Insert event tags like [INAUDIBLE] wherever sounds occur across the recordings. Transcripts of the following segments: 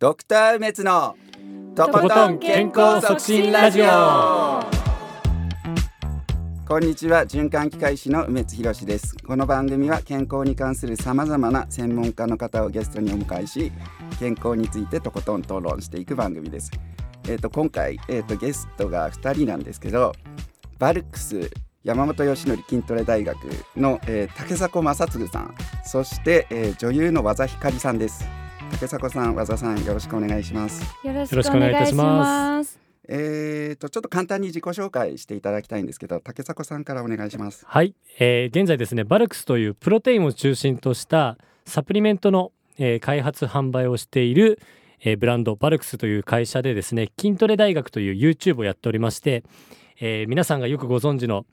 ドクター梅津のとことん健康促進ラジオ。こんにちは循環器科医師の梅津博です。この番組は健康に関するさまざまな専門家の方をゲストにお迎えし健康についてとことん討論していく番組です。えっ、と今回えっ、とゲストが2人なんですけどバルクス山本義則筋トレ大学の、えー、竹迫正嗣さんそして、えー女優の和田光さんです。竹迫さん和田さんよろしくお願いします。よろしくお願いいたします。えー、とちょっと簡単に自己紹介していただきたいんですけど竹迫さんからお願いします。はい、えー現在ですねバルクスというプロテインを中心としたサプリメントの、えー開発販売をしている、えーブランドバルクスという会社でですね筋トレ大学という YouTube をやっておりまして、えー皆さんがよくご存知の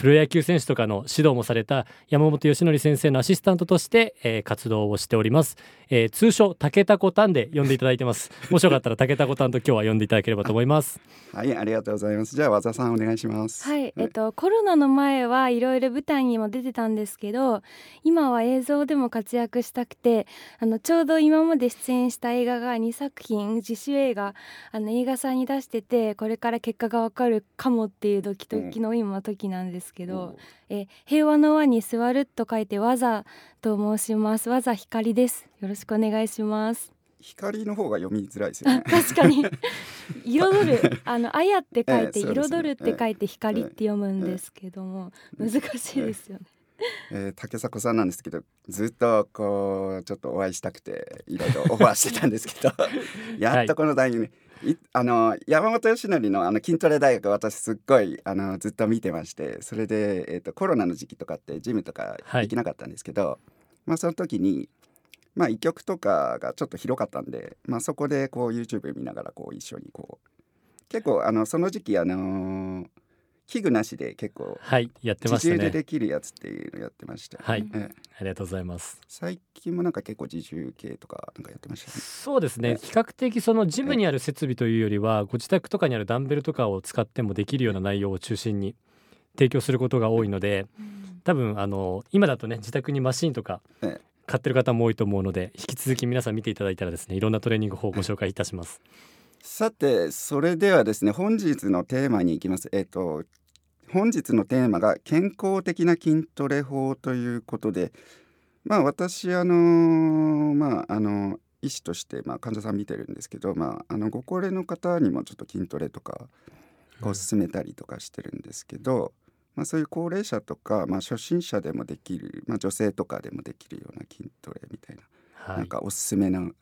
プロ野球選手とかの指導もされた山本義則先生のアシスタントとして、えー活動をしております、えー通称竹田コタンで呼んでいただいてます。[LAUGHS] もしよかったら竹田コタンと今日は呼んでいただければと思います。[LAUGHS] はいありがとうございます。じゃあ和田さんお願いします。はい、えっとコロナの前はいろいろ舞台にも出てたんですけど今は映像でも活躍したくてあのちょうど今まで出演した映画が2作品自主映画あの映画さんに出しててこれから結果がわかるかもっていうドキドキの今時なんですけど、え平和の輪に座ると書いてわざと申します。わざ光です。よろしくお願いします。光の方が読みづらいですよあね確かに。[LAUGHS] 彩る。あのあやって書いてええそうですね。彩るって書いて光って読むんですけども難しいですよね。えー竹迫さんなんですけどずっとこうちょっとお会いしたくていろいろオファーしてたんですけど [LAUGHS] やっとこのタイミングいあの山本義則のあの筋トレ大学私すっごいあのずっと見てましてそれで、えー、とコロナの時期とかってジムとかはい。できなかったんですけど、まあその時にまあ医局とかがちょっと広かったんで、まあ、そこでこう YouTube 見ながらこう一緒にこう結構あのその時期あのー器具なしで結構はいやってま自重でしたね。できるやつっていうのやってましたはいええ。ありがとうございます。最近もなんか結構自重系とかなんかやってましたよね。そうですえね比較的そのジムにある設備というよりはご自宅とかにあるダンベルとかを使ってもできるような内容を中心に提供することが多いので多分あの今だとね自宅にマシンとかええ。買ってる方も多いと思うので引き続き皆さん見ていただいたらですねいろんなトレーニング法をご紹介いたします。さてそれではですね本日のテーマに行きます。えっ、と本日のテーマが健康的な筋トレ法ということでまあ私あのまああの医師としてまあ患者さん見てるんですけどまああのご高齢の方にもちょっと筋トレとかこう勧めたりとかしてるんですけど、まあ、そういう高齢者とか、まあ、初心者でもできる、まあ、女性とかでもできるような筋トレみたいな、はいっなんかおすすめの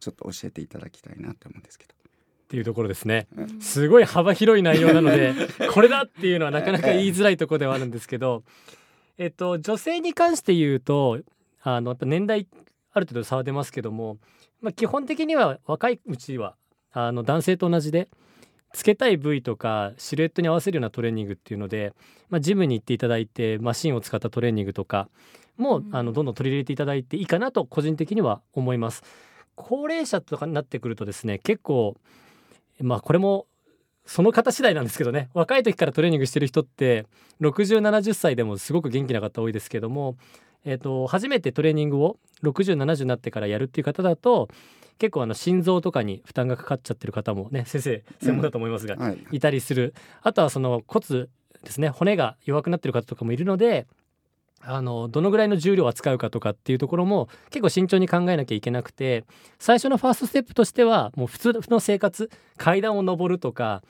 ちょっと教えていただきたいなと思うんですけど。ていうところですね。うん。すごい幅広い内容なので [LAUGHS] これだっていうのはなかなか言いづらいところではあるんですけど、えっと、女性に関して言うとあのやっぱ年代ある程度差は出ますけども、まあ、基本的には若いうちはあの男性と同じでつけたい部位とかシルエットに合わせるようなトレーニングっていうので、まあ、ジムに行っていただいてマシンを使ったトレーニングとかも、うん。あのどんどん取り入れていただいていいかなと個人的には思います。高齢者とかになってくるとですね結構まあこれもその方次第なんですけどね。若い時からトレーニングしてる人って6070歳でもすごく元気な方多いですけども、えー、と初めてトレーニングを6070になってからやるっていう方だと結構あの心臓とかに負担がかかっちゃってる方もね先生専門だと思いますが、はい、いたりする。あとはその骨ですね骨が弱くなってる方とかもいるのであのどのぐらいの重量を扱うかとかっていうところも結構慎重に考えなきゃいけなくて最初のファーストステップとしてはもう普通の生活階段を上るとか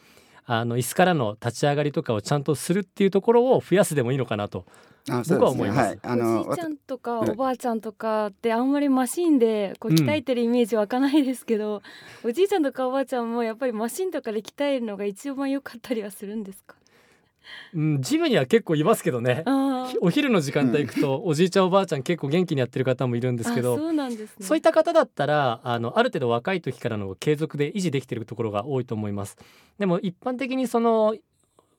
あの椅子からの立ち上がりとかをちゃんとするっていうところを増やすでもいいのかなと。あ僕は思います。はい、あのおじいちゃんとかうんおばあちゃんとかってあんまりマシンでこううん鍛えてるイメージ湧かないですけど、おじいちゃんとかおばあちゃんもやっぱりマシンとかで鍛えるのが一番良かったりはするんですか？うん、ジムには結構いますけどね。お昼の時間帯行くとおじいちゃんおばあちゃん結構元気にやってる方もいるんですけどあそうなんですね。そういった方だったらあのある程度若い時からの継続で維持できているところが多いと思います。でも一般的にその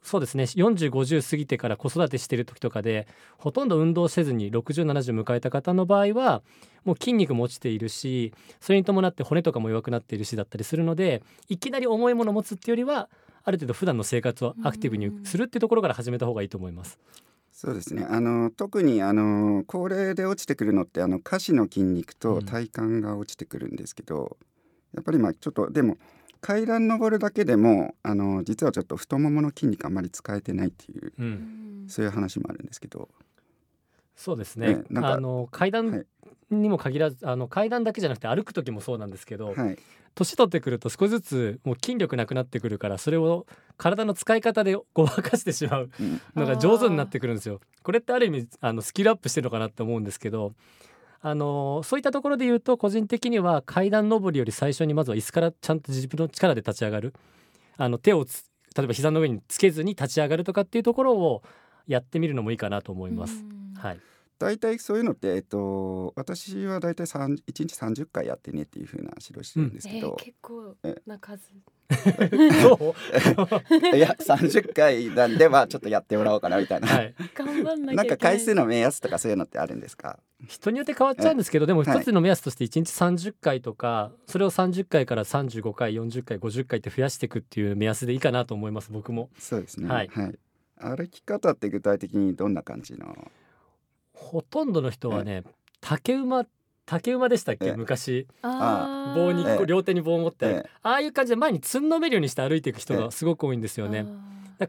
そうですね4050過ぎてから子育てしてる時とかでほとんど運動せずに6070迎えた方の場合はもう筋肉も落ちているしそれに伴って骨とかも弱くなっているしだったりするのでいきなり重いものを持つっていうよりはある程度普段の生活をアクティブにするっていうところから始めた方がいいと思います。そうですね。あの特にあの高齢で落ちてくるのってあの下肢の筋肉と体幹が落ちてくるんですけど、やっぱりまあちょっとでも階段登るだけでもあの実はちょっと太ももの筋肉あんまり使えてないっていうう、うん。んそういう話もあるんですけど。そうですね。ねなんかあの階段にも限らず、あの階段だけじゃなくて歩く時もそうなんですけど、はい。年取ってくると少しずつもう筋力なくなってくるからそれを体の使い方でごまかしてしまううん。のが上手になってくるんですよ。これってある意味あのスキルアップしてるのかなって思うんですけどあのそういったところで言うと個人的には階段登りより最初にまずは椅子からちゃんと自分の力で立ち上がる。あの手をつ例えば膝の上につけずに立ち上がるとかっていうところをやってみるのもいいかなと思います。うん。はい、大体そういうのって、えっと、私は大体3 1日30回やってねっていう風な指導してるんですえーけど、結構な数。[LAUGHS] そう。[LAUGHS] いや30回なんではちょっとやってもらおうかなみたいな、はい、頑張んなんか回数の目安とかそういうのってあるんですか？人によって変わっちゃうんですけどでもはい。一つの目安として1日30回とかそれを30回から35回40回50回って増やしていくっていう目安でいいかなと思います僕も。そうですね。はい。歩き方って具体的にどんな感じの？ほとんどの人はね竹馬竹馬でしたっけ？ええ。昔。棒に両手に棒を持って、ええ。ああいう感じで前につんのめるようにして歩いていく人がすごく多いんですよね。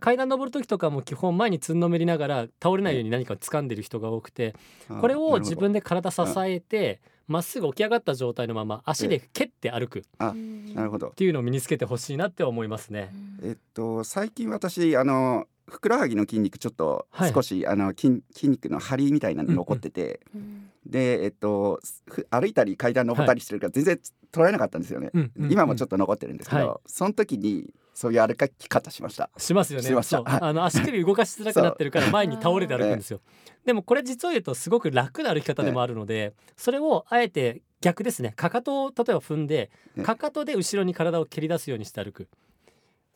階段登る時とかも基本前につんのめりながら倒れないように何かを掴んでる人が多くてこれを自分で体支えてまっすぐ起き上がった状態のまま足で蹴って歩くっあうん。なるほど。ていうのを身につけてほしいなって思いますね。えっと最近私あのふくらはぎの筋肉ちょっとはい。少し、あの筋筋肉の張りみたいなの残ってて、うん。でえっとふ歩いたり階段登ったりしてるから全然捉えなかったんですよね、うんうん今もちょっと残ってるんですけど、はい。その時にそういう歩き方しました。しますよね。あの足首動かしづらくなってるから前に倒れて歩くんですよ。でもこれ実を言うとすごく楽な歩き方でもあるのでそれをあえて逆ですね。かかとを例えば踏んでえ。かかとで後ろに体を蹴り出すようにして歩く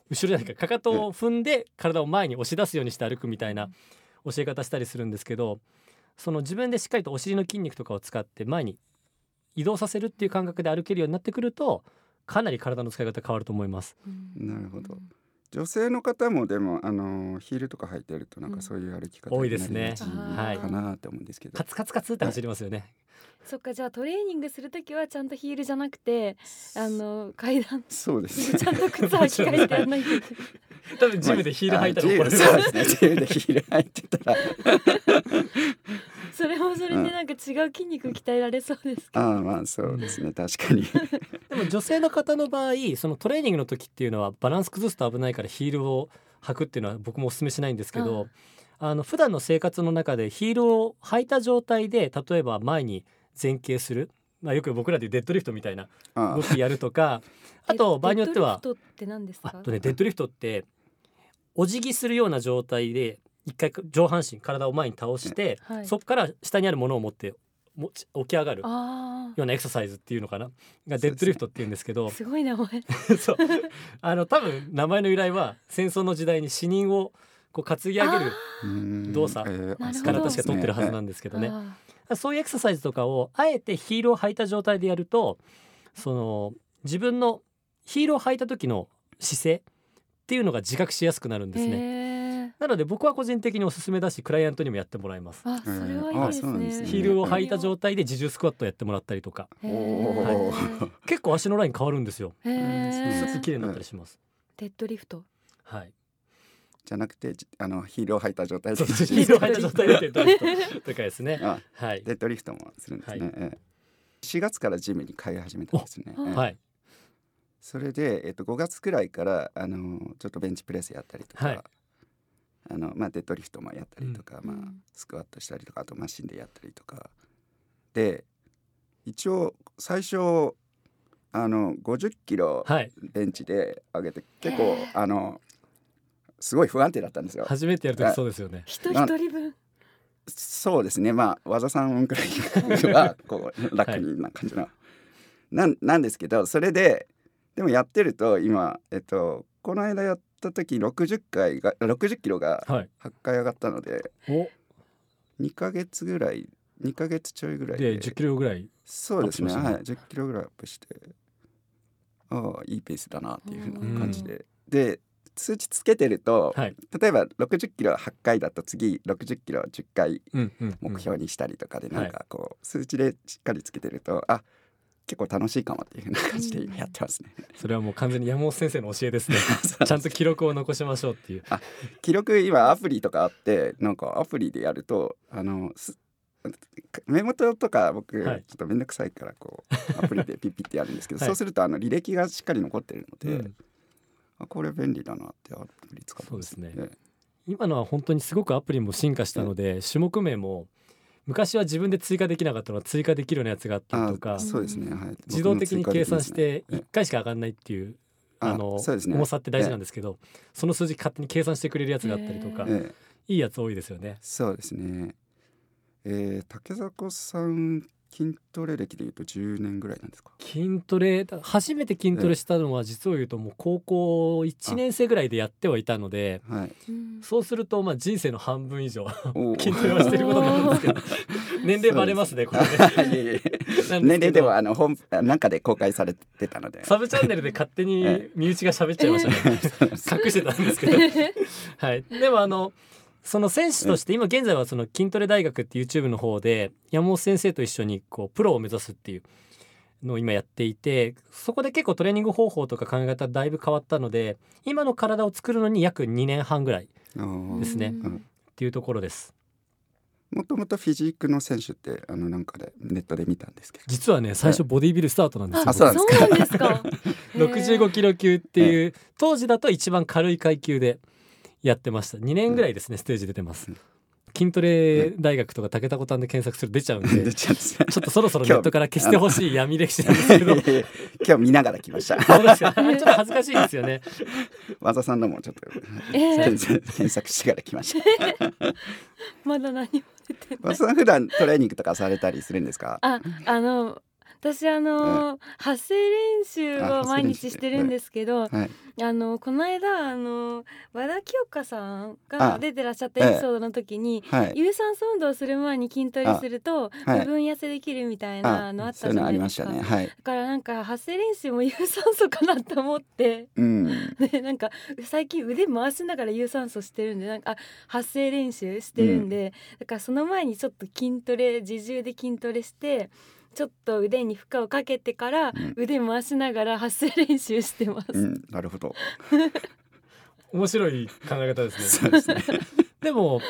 後ろじゃないかかかとを踏んで体を前に押し出すようにして歩くみたいな教え方したりするんですけどその自分でしっかりとお尻の筋肉とかを使って前に移動させるっていう感覚で歩けるようになってくるとかなり体の使い方変わると思います。うんなるほど女性の方もでもあのヒールとか履いてるとなんかそういう歩き方多いですね。かなって思うんですけど、カツカツカツって走りますよね。そっかじゃあトレーニングするときはちゃんとヒールじゃなくてあの階段そうですちゃんと靴履き替えてやんないと多分ジムでヒール履いたら怒られるあそうですね。ジムでヒール履いてたら。それもそれでなんか違う筋肉鍛えられそうですけど、ああまあそうですね。確かに。でも女性の方の場合そのトレーニングの時っていうのはバランス崩すと危ないからヒールを履くっていうのは僕もお勧めしないんですけどあの普段の生活の中でヒールを履いた状態で例えば前に前傾する、まあ、よく僕らでデッドリフトみたいなあ動きやるとかあと場合によってはデッドリフトって何ですか？あとねデッドリフトってお辞儀するような状態で一回上半身体を前に倒して、はい。そこから下にあるものを持って持ち起き上がるあようなエクササイズっていうのかな？がデッドリフトっていうんですけど。あすごい名前。[LAUGHS] そう。あの多分名前の由来は戦争の時代に死人をこう担ぎ上げるうん。動作から確か取ってるはずなんですけどね。そういうエクササイズとかをあえてヒールを履いた状態でやるとその自分のヒールを履いた時の姿勢っていうのが自覚しやすくなるんですね。ねなので僕は個人的におすすめだしクライアントにもやってもらいます。あそれはいいですねあそうなんですねヒールを履いた状態で自重スクワットやってもらったりとかへおーー結構足のライン変わるんですよ。スッと綺麗になったりします。デッドリフトはい。じゃなくてじあのヒールを履いた状態でヒールを履いた状態でデッドリフトとかですね。あはい。デッドリフトもするんですね、はいええ4月からジムに通い始めたんですね、はい。それで、えっと、5月くらいからあのちょっとベンチプレスやったりとか、はい。あのまあ、デッドリフトもやったりとか、まあうん、スクワットしたりとかあとマシンでやったりとか。で一応最初あの50キロはい。ベンチで上げて結構へえあのすごい不安定だったんですよ。初めてやるときそうですよね。人一人分。そうですね。まあ和田さんくらいはこう楽にな感じの、なんなんですけどそれででもやってると今えっとこの間やった時60回が60キロがはい。8回上がったのでお2ヶ月ぐらい2ヶ月ちょいぐらいでで10キロぐらい。そうですねねはい10キロぐらいアップしてああいいペースだなっていうふうな感じでで数値つけてると、はい。例えば60キロ8回だと次60キロ10回うんうんうん。目標にしたりとかでんなんかこう数値でしっかりつけてると、あ結構楽しいかもっていうふうな感じで今やってますね。それはもう完全に山本先生の教えですね。[LAUGHS] ちゃんと記録を残しましょうっていう。記録今アプリとかあってなんかアプリでやるとあのすメモ帳とか僕ちょはいっとめんどくさいからこう [LAUGHS] アプリでピッピッてやるんですけど、はい。そうするとあの履歴がしっかり残ってるので、うん。あこれ便利だなってアプリ使ってますそうですね。今のは本当にすごくアプリも進化したので、種目名も昔は自分で追加できなかったのが追加できるようなやつがあったりとかあそうですね、はい、自動的に計算して僕も追加できますね。1回しか上がんないっていうああのね。重さって大事なんですけどその数字勝手に計算してくれるやつがあったりとかえ。いいやつ多いですよね。そうですね。えー、竹迫さん筋トレ歴でいうと10年ぐらいなんですか？筋トレ初めて筋トレしたのは実を言うともう高校1年生ぐらいでやってはいたのではい。うんそうするとまあ人生の半分以上筋トレはしてることになるんですけど [LAUGHS] 年齢バレますねこれね。[LAUGHS] 年齢ではあの本なんかで公開されてたので。サブチャンネルで勝手にえ身内が喋っちゃいましたね。[LAUGHS] 隠してたんですけど。はい。でもあのその選手として今現在はその筋トレ大学っていう YouTube の方で山本先生と一緒にこうプロを目指すっていうのを今やっていてそこで結構トレーニング方法とか考え方だいぶ変わったので今の体を作るのに約2年半ぐらいですねうんていうところです。もともとフィジークの選手ってあのなんかでネットで見たんですけど。実はね最初ボディビルスタートなんですよ。あそうなんですか？65 [LAUGHS] キロ級っていう当時だと一番軽い階級でやってました。2年ぐらいですねステージ出てます。うん。筋トレ大学とか竹田子さんで検索すると出ちゃうんで出ちゃうんちょっとそろそろネットから消してほしい闇歴史なんですけど今日見ながら来ました。そうですかちょっと恥ずかしいですよね。[LAUGHS] 和田さんのもちょっとえー。検検索してから来ました。[LAUGHS] まだ何も出てない。和田さん普段トレーニングとかされたりするんですか？あ、あの私あの、発声練習あを毎日してるんですけど、はい。あのこの間あの和田清香さんあが出てらっしゃったエピソードの時に、はい。有酸素運動をする前に筋トレするとはい。部分痩せできるみたいなのあったじゃないですか。だからなんか発声練習も有酸素かなと思って。うん。でなんか最近腕回しながら有酸素してるんでなんかあ発声練習してるんで、だからその前にちょっと筋トレ自重で筋トレしてちょっと腕に負荷をかけてからうん腕回しながら発声練習してます。うん。なるほど。[LAUGHS] 面白い考え方ですねそうですね。[LAUGHS] でも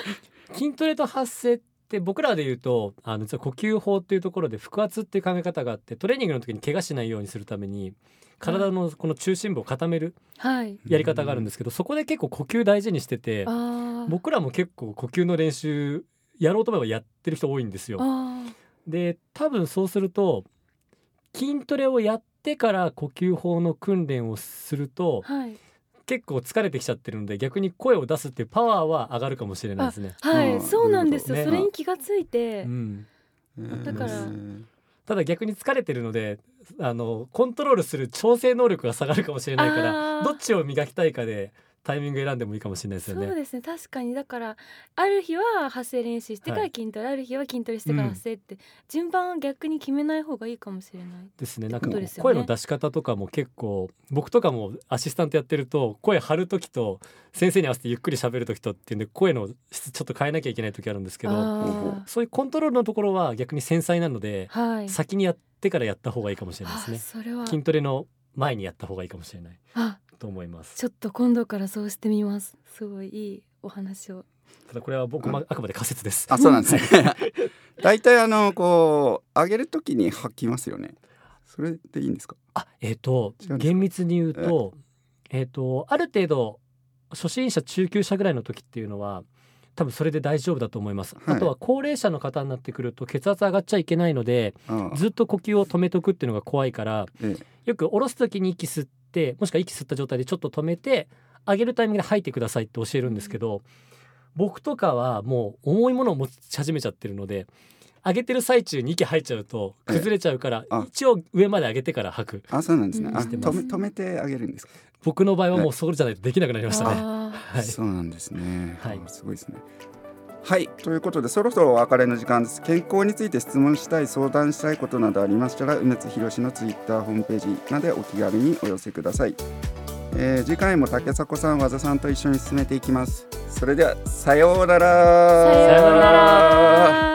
筋トレと発声って僕らで言うとあの実は呼吸法っていうところで腹圧っていう考え方があってトレーニングの時に怪我しないようにするために体のこの中心部を固めるはい。やり方があるんですけどそこで結構呼吸大事にしてて僕らも結構呼吸の練習やろうと思えばやってる人多いんですよ。あで多分そうすると筋トレをやってから呼吸法の訓練をするとーはい。結構疲れてきちゃってるので逆に声を出すっていうパワーは上がるかもしれないですね。はい、そうなんですよ、なるほどそれに気がついて、うん、だからうん。ただ逆に疲れてるのであのコントロールする調整能力が下がるかもしれないからどっちを磨きたいかでタイミング選んでもいいかもしれないですよね。そうですね確かに。だからある日は発声練習してからはい。筋トレ、ある日は筋トレしてから発声って、順番を逆に決めない方がいいかもしれない。ですね。なんか声の出し方とかも結構僕とかもアシスタントやってると声張る時と先生に合わせてゆっくり喋る時とっていうんで声の質ちょっと変えなきゃいけない時あるんですけどあそういうコントロールのところは逆に繊細なのでーはい。先にやってからやった方がいいかもしれないですあね。筋トレの前にやった方がいいかもしれない。あと思います。ちょっと今度からそうしてみますすごいいいお話をただこれは僕もあくまで仮説です。あ、そうなんですね。[LAUGHS] 大体あのこう上げるときに吐きますよね。それでいいんですか？あえっ、と違うんですか？厳密に言うとえっ、とある程度初心者中級者ぐらいの時っていうのは多分それで大丈夫だと思います、はいあとは高齢者の方になってくると血圧上がっちゃいけないのでああずっと呼吸を止めとくっていうのが怖いからえよく下ろす時に息吸ってもしくは息吸った状態でちょっと止めて上げるタイミングで吐いてくださいって教えるんですけど、僕とかはもう重いものを持ち始めちゃってるので上げてる最中に息入っちゃうと崩れちゃうから、あ一応上まで上げてから吐くあ、そうなんですね。止め止めてあげるんですか？僕の場合はもうそれじゃないとできなくなりましたね。あはい、そうなんですね。はいあすごいですね。はい、ということでそろそろお別れの時間です。健康について質問したい、相談したいことなどありましたら、梅津博のツイッターホームページまでお気軽にお寄せください。えー次回も竹迫さん、和田さんと一緒に進めていきます。それではさようなら。さようなら